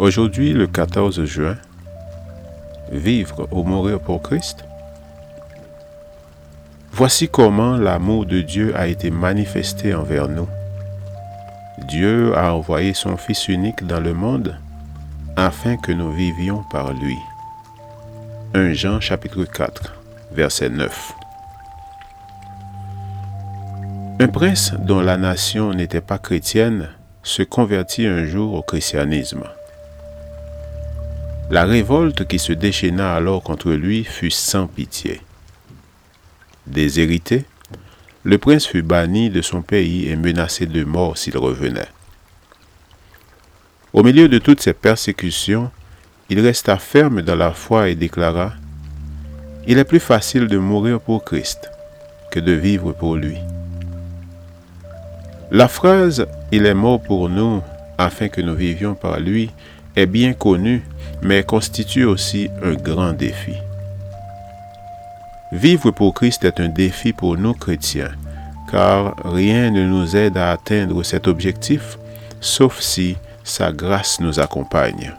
Aujourd'hui, le 14 juin, vivre ou mourir pour Christ. Voici comment l'amour de Dieu a été manifesté envers nous. Dieu a envoyé son Fils unique dans le monde afin que nous vivions par lui. 1 Jean chapitre 4, verset 9. Un prince dont la nation n'était pas chrétienne se convertit un jour au christianisme. La révolte qui se déchaîna alors contre lui fut sans pitié. Déshérité, le prince fut banni de son pays et menacé de mort s'il revenait. Au milieu de toutes ces persécutions, il resta ferme dans la foi et déclara, Il est plus facile de mourir pour Christ que de vivre pour lui. La phrase ⁇ Il est mort pour nous afin que nous vivions par lui bien connue mais constitue aussi un grand défi. Vivre pour Christ est un défi pour nous chrétiens, car rien ne nous aide à atteindre cet objectif, sauf si sa grâce nous accompagne.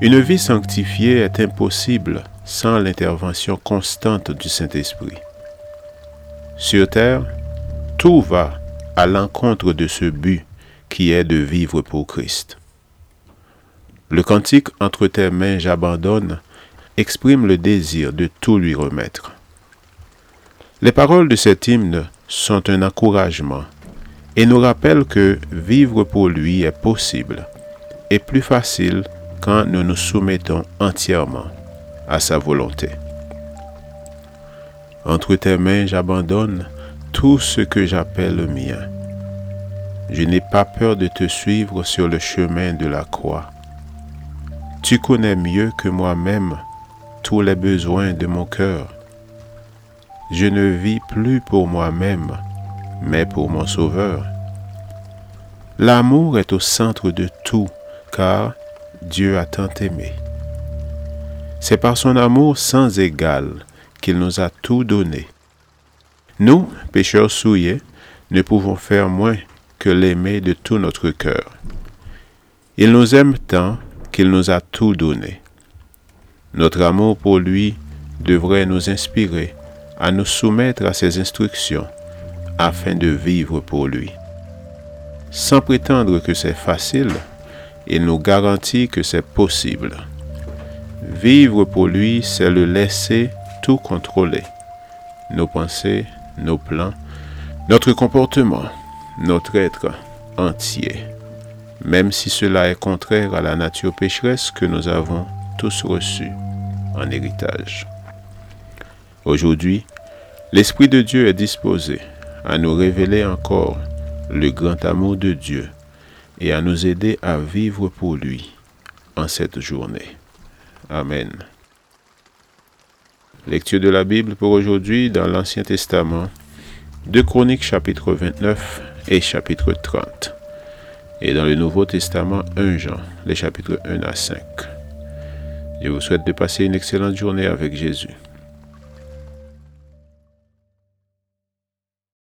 Une vie sanctifiée est impossible sans l'intervention constante du Saint-Esprit. Sur terre, tout va à l'encontre de ce but qui est de vivre pour Christ. Le cantique Entre tes mains j'abandonne exprime le désir de tout lui remettre. Les paroles de cet hymne sont un encouragement et nous rappellent que vivre pour lui est possible et plus facile quand nous nous soumettons entièrement à sa volonté. Entre tes mains j'abandonne tout ce que j'appelle le mien. Je n'ai pas peur de te suivre sur le chemin de la croix tu connais mieux que moi-même tous les besoins de mon cœur. Je ne vis plus pour moi-même, mais pour mon Sauveur. L'amour est au centre de tout, car Dieu a tant aimé. C'est par son amour sans égal qu'il nous a tout donné. Nous, pécheurs souillés, ne pouvons faire moins que l'aimer de tout notre cœur. Il nous aime tant qu'il nous a tout donné. Notre amour pour lui devrait nous inspirer à nous soumettre à ses instructions afin de vivre pour lui. Sans prétendre que c'est facile, il nous garantit que c'est possible. Vivre pour lui, c'est le laisser tout contrôler. Nos pensées, nos plans, notre comportement, notre être entier même si cela est contraire à la nature pécheresse que nous avons tous reçue en héritage. Aujourd'hui, l'Esprit de Dieu est disposé à nous révéler encore le grand amour de Dieu et à nous aider à vivre pour lui en cette journée. Amen. Lecture de la Bible pour aujourd'hui dans l'Ancien Testament, de Chroniques chapitre 29 et chapitre 30 et dans le Nouveau Testament 1 Jean, les chapitres 1 à 5. Je vous souhaite de passer une excellente journée avec Jésus.